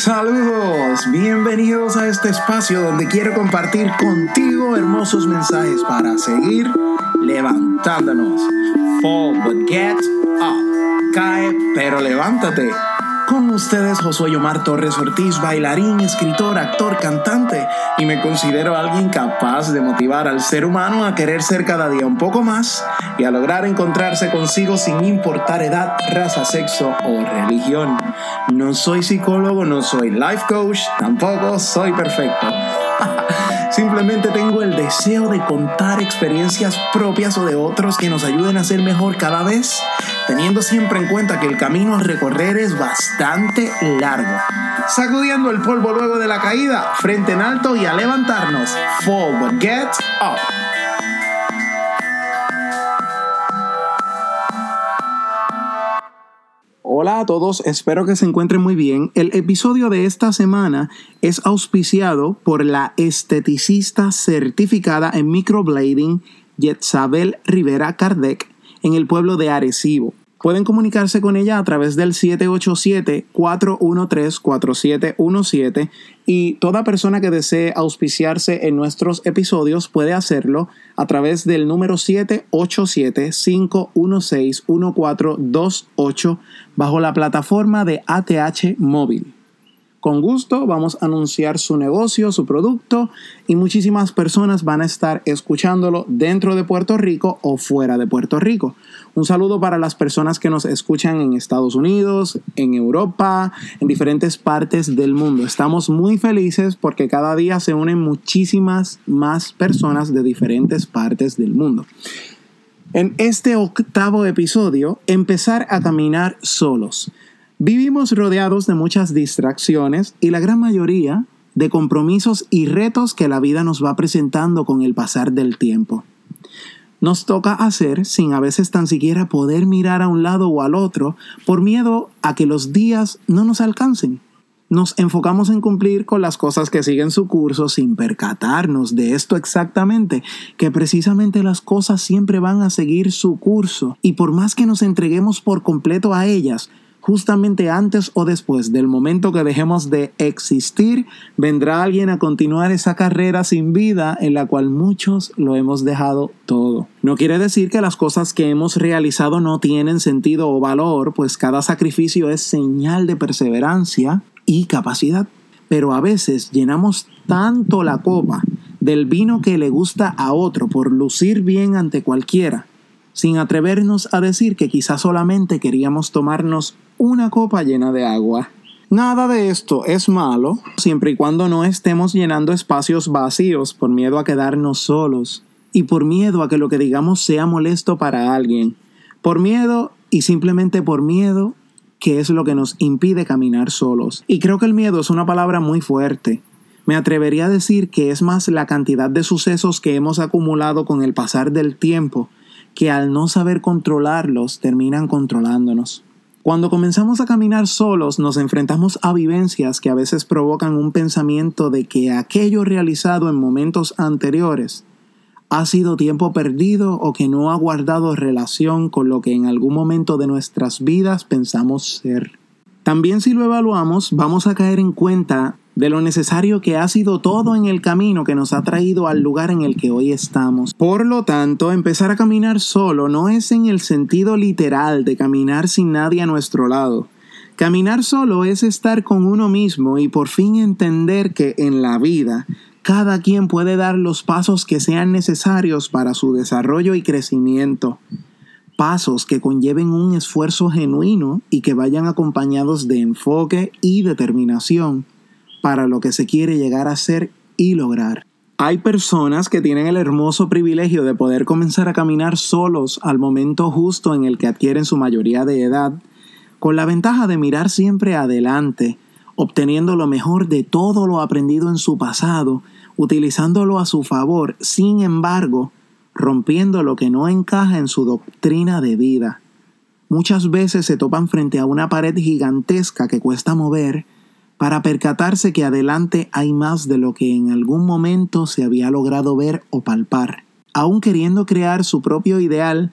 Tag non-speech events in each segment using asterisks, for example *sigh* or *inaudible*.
Saludos, bienvenidos a este espacio donde quiero compartir contigo hermosos mensajes para seguir levantándonos. Fall but get up. Cae pero levántate. Con ustedes Josué Omar Torres Ortiz, bailarín, escritor, actor, cantante, y me considero alguien capaz de motivar al ser humano a querer ser cada día un poco más y a lograr encontrarse consigo sin importar edad, raza, sexo o religión. No soy psicólogo, no soy life coach, tampoco soy perfecto. *laughs* Simplemente tengo el deseo de contar experiencias propias o de otros que nos ayuden a ser mejor cada vez, teniendo siempre en cuenta que el camino a recorrer es bastante largo. Sacudiendo el polvo luego de la caída, frente en alto y a levantarnos. Forward, get up. Hola a todos, espero que se encuentren muy bien. El episodio de esta semana es auspiciado por la esteticista certificada en microblading Yetzabel Rivera Kardec en el pueblo de Arecibo. Pueden comunicarse con ella a través del 787-413-4717 y toda persona que desee auspiciarse en nuestros episodios puede hacerlo a través del número 787-516-1428 bajo la plataforma de ATH Móvil. Con gusto vamos a anunciar su negocio, su producto y muchísimas personas van a estar escuchándolo dentro de Puerto Rico o fuera de Puerto Rico. Un saludo para las personas que nos escuchan en Estados Unidos, en Europa, en diferentes partes del mundo. Estamos muy felices porque cada día se unen muchísimas más personas de diferentes partes del mundo. En este octavo episodio, empezar a caminar solos. Vivimos rodeados de muchas distracciones y la gran mayoría de compromisos y retos que la vida nos va presentando con el pasar del tiempo. Nos toca hacer sin a veces tan siquiera poder mirar a un lado o al otro por miedo a que los días no nos alcancen. Nos enfocamos en cumplir con las cosas que siguen su curso sin percatarnos de esto exactamente, que precisamente las cosas siempre van a seguir su curso y por más que nos entreguemos por completo a ellas, justamente antes o después del momento que dejemos de existir, vendrá alguien a continuar esa carrera sin vida en la cual muchos lo hemos dejado todo. No quiere decir que las cosas que hemos realizado no tienen sentido o valor, pues cada sacrificio es señal de perseverancia y capacidad. Pero a veces llenamos tanto la copa del vino que le gusta a otro por lucir bien ante cualquiera, sin atrevernos a decir que quizás solamente queríamos tomarnos una copa llena de agua. Nada de esto es malo siempre y cuando no estemos llenando espacios vacíos por miedo a quedarnos solos y por miedo a que lo que digamos sea molesto para alguien. Por miedo y simplemente por miedo que es lo que nos impide caminar solos. Y creo que el miedo es una palabra muy fuerte. Me atrevería a decir que es más la cantidad de sucesos que hemos acumulado con el pasar del tiempo que al no saber controlarlos terminan controlándonos. Cuando comenzamos a caminar solos nos enfrentamos a vivencias que a veces provocan un pensamiento de que aquello realizado en momentos anteriores ha sido tiempo perdido o que no ha guardado relación con lo que en algún momento de nuestras vidas pensamos ser. También si lo evaluamos vamos a caer en cuenta de lo necesario que ha sido todo en el camino que nos ha traído al lugar en el que hoy estamos. Por lo tanto, empezar a caminar solo no es en el sentido literal de caminar sin nadie a nuestro lado. Caminar solo es estar con uno mismo y por fin entender que en la vida cada quien puede dar los pasos que sean necesarios para su desarrollo y crecimiento. Pasos que conlleven un esfuerzo genuino y que vayan acompañados de enfoque y determinación para lo que se quiere llegar a ser y lograr. Hay personas que tienen el hermoso privilegio de poder comenzar a caminar solos al momento justo en el que adquieren su mayoría de edad, con la ventaja de mirar siempre adelante, obteniendo lo mejor de todo lo aprendido en su pasado, utilizándolo a su favor, sin embargo, rompiendo lo que no encaja en su doctrina de vida. Muchas veces se topan frente a una pared gigantesca que cuesta mover, para percatarse que adelante hay más de lo que en algún momento se había logrado ver o palpar. Aún queriendo crear su propio ideal,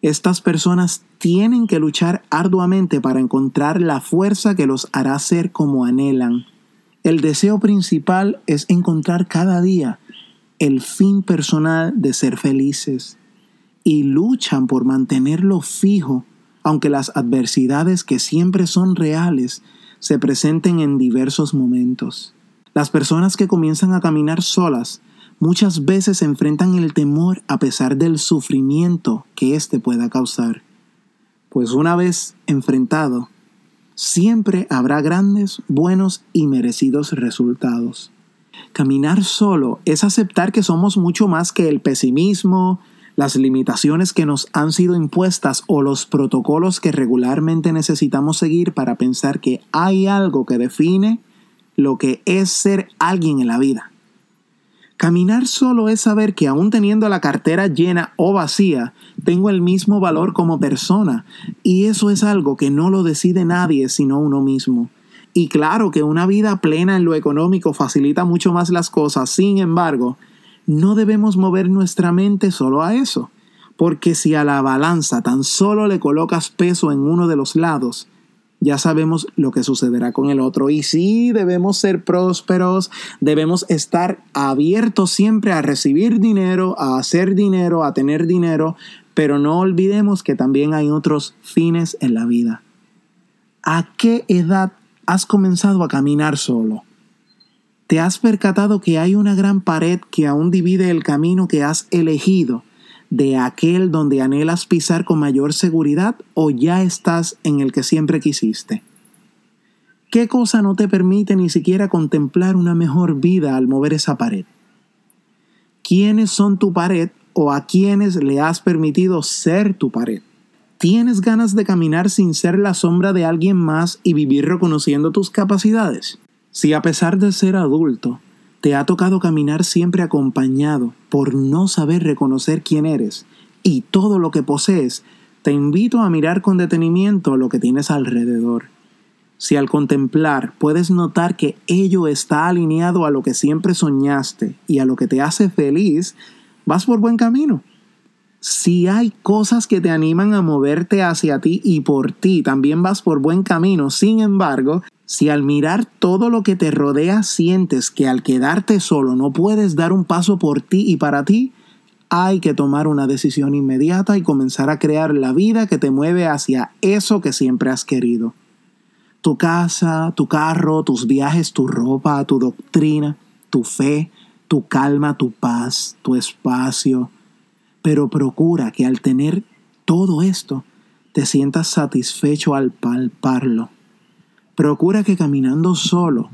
Estas personas tienen que luchar arduamente para encontrar la fuerza que los hará ser como anhelan. El deseo principal es encontrar cada día el fin personal de ser felices y luchan por mantenerlo fijo, aunque las adversidades que siempre son reales se presenten en diversos momentos. Las personas que comienzan a caminar solas muchas veces enfrentan el temor a pesar del sufrimiento que éste pueda causar. Pues una vez enfrentado, siempre habrá grandes, buenos y merecidos resultados. Caminar solo es aceptar que somos mucho más que el pesimismo, las limitaciones que nos han sido impuestas o los protocolos que regularmente necesitamos seguir para pensar que hay algo que define lo que es ser alguien en la vida. Caminar solo es saber que aún teniendo la cartera llena o vacía, tengo el mismo valor como persona, y eso es algo que no lo decide nadie sino uno mismo. Y claro que una vida plena en lo económico facilita mucho más las cosas, sin embargo, no debemos mover nuestra mente solo a eso, porque si a la balanza tan solo le colocas peso en uno de los lados, ya sabemos lo que sucederá con el otro. Y sí, debemos ser prósperos, debemos estar abiertos siempre a recibir dinero, a hacer dinero, a tener dinero, pero no olvidemos que también hay otros fines en la vida. ¿A qué edad has comenzado a caminar solo? ¿Te has percatado que hay una gran pared que aún divide el camino que has elegido de aquel donde anhelas pisar con mayor seguridad o ya estás en el que siempre quisiste? ¿Qué cosa no te permite ni siquiera contemplar una mejor vida al mover esa pared? ¿Quiénes son tu pared o a quiénes le has permitido ser tu pared? ¿Tienes ganas de caminar sin ser la sombra de alguien más y vivir reconociendo tus capacidades? Si a pesar de ser adulto, te ha tocado caminar siempre acompañado por no saber reconocer quién eres y todo lo que posees, te invito a mirar con detenimiento lo que tienes alrededor. Si al contemplar puedes notar que ello está alineado a lo que siempre soñaste y a lo que te hace feliz, vas por buen camino. Si hay cosas que te animan a moverte hacia ti y por ti también vas por buen camino, sin embargo, si al mirar todo lo que te rodea sientes que al quedarte solo no puedes dar un paso por ti y para ti, hay que tomar una decisión inmediata y comenzar a crear la vida que te mueve hacia eso que siempre has querido. Tu casa, tu carro, tus viajes, tu ropa, tu doctrina, tu fe, tu calma, tu paz, tu espacio. Pero procura que al tener todo esto te sientas satisfecho al palparlo Procura que caminando solo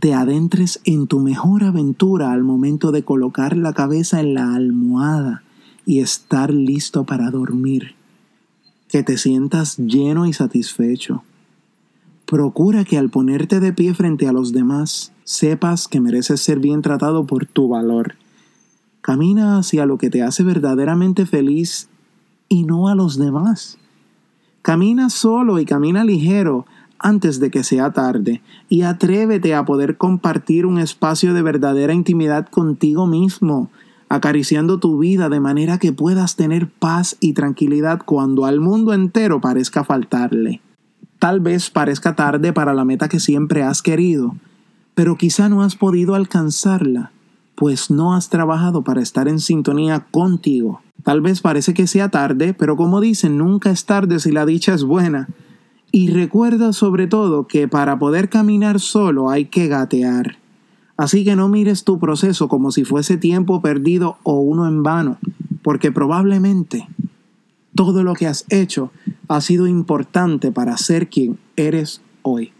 te adentres en tu mejor aventura al momento de colocar la cabeza en la almohada y estar listo para dormir. Que te sientas lleno y satisfecho. Procura que al ponerte de pie frente a los demás, sepas que mereces ser bien tratado por tu valor. Camina hacia lo que te hace verdaderamente feliz y no a los demás. Camina solo y camina ligero antes de que sea tarde y atrévete a poder compartir un espacio de verdadera intimidad contigo mismo, acariciando tu vida de manera que puedas tener paz y tranquilidad cuando al mundo entero parezca faltarle. Tal vez parezca tarde para la meta que siempre has querido, pero quizá no has podido alcanzarla, pues no has trabajado para estar en sintonía contigo. Tal vez parece que sea tarde, pero como dicen, nunca es tarde si la dicha es buena. Y recuerda sobre todo que para poder caminar solo hay que gatear. Así que no mires tu proceso como si fuese tiempo perdido o uno en vano, porque probablemente todo lo que has hecho ha sido importante para ser quien eres hoy.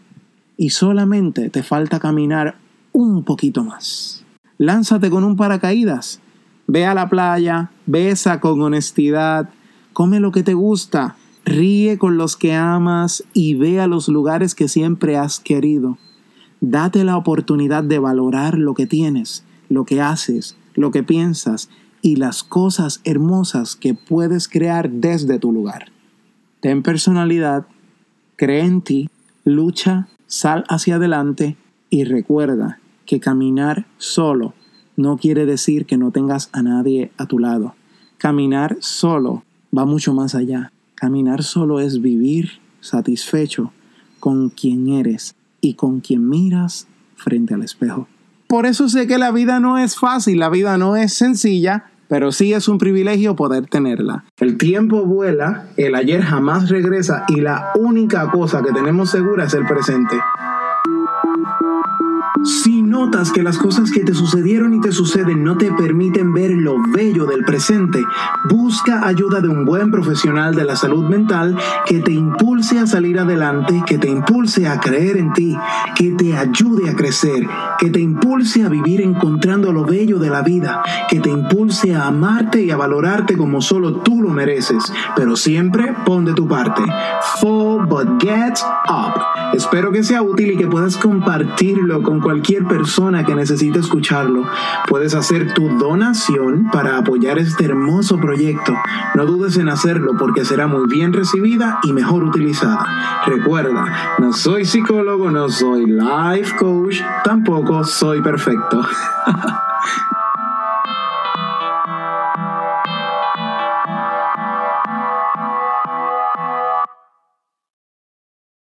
Y solamente te falta caminar un poquito más. Lánzate con un paracaídas. Ve a la playa, besa con honestidad, come lo que te gusta, Ríe con los que amas y ve a los lugares que siempre has querido. Date la oportunidad de valorar lo que tienes, lo que haces, lo que piensas y las cosas hermosas que puedes crear desde tu lugar. Ten personalidad, cree en ti, lucha, sal hacia adelante y recuerda que caminar solo no quiere decir que no tengas a nadie a tu lado. Caminar solo va mucho más allá. Caminar solo es vivir satisfecho con quien eres y con quien miras frente al espejo. Por eso sé que la vida no es fácil, la vida no es sencilla, pero sí es un privilegio poder tenerla. El tiempo vuela, el ayer jamás regresa y la única cosa que tenemos segura es el presente. Notas que las cosas que te sucedieron y te suceden no te permiten ver lo bello del presente, busca ayuda de un buen profesional de la salud mental que te impulse a salir adelante, que te impulse a creer en ti, que te ayude a crecer, que te impulse a vivir encontrando lo bello de la vida, que te impulse a amarte y a valorarte como solo tú lo mereces, pero siempre pon de tu parte. Fall but get up. Espero que sea útil y que puedas compartirlo con cualquier persona que necesite escucharlo. Puedes hacer tu donación para apoyar este hermoso proyecto. No dudes en hacerlo porque será muy bien recibida y mejor utilizada. Recuerda, no soy psicólogo, no soy life coach, tampoco soy perfecto. *laughs*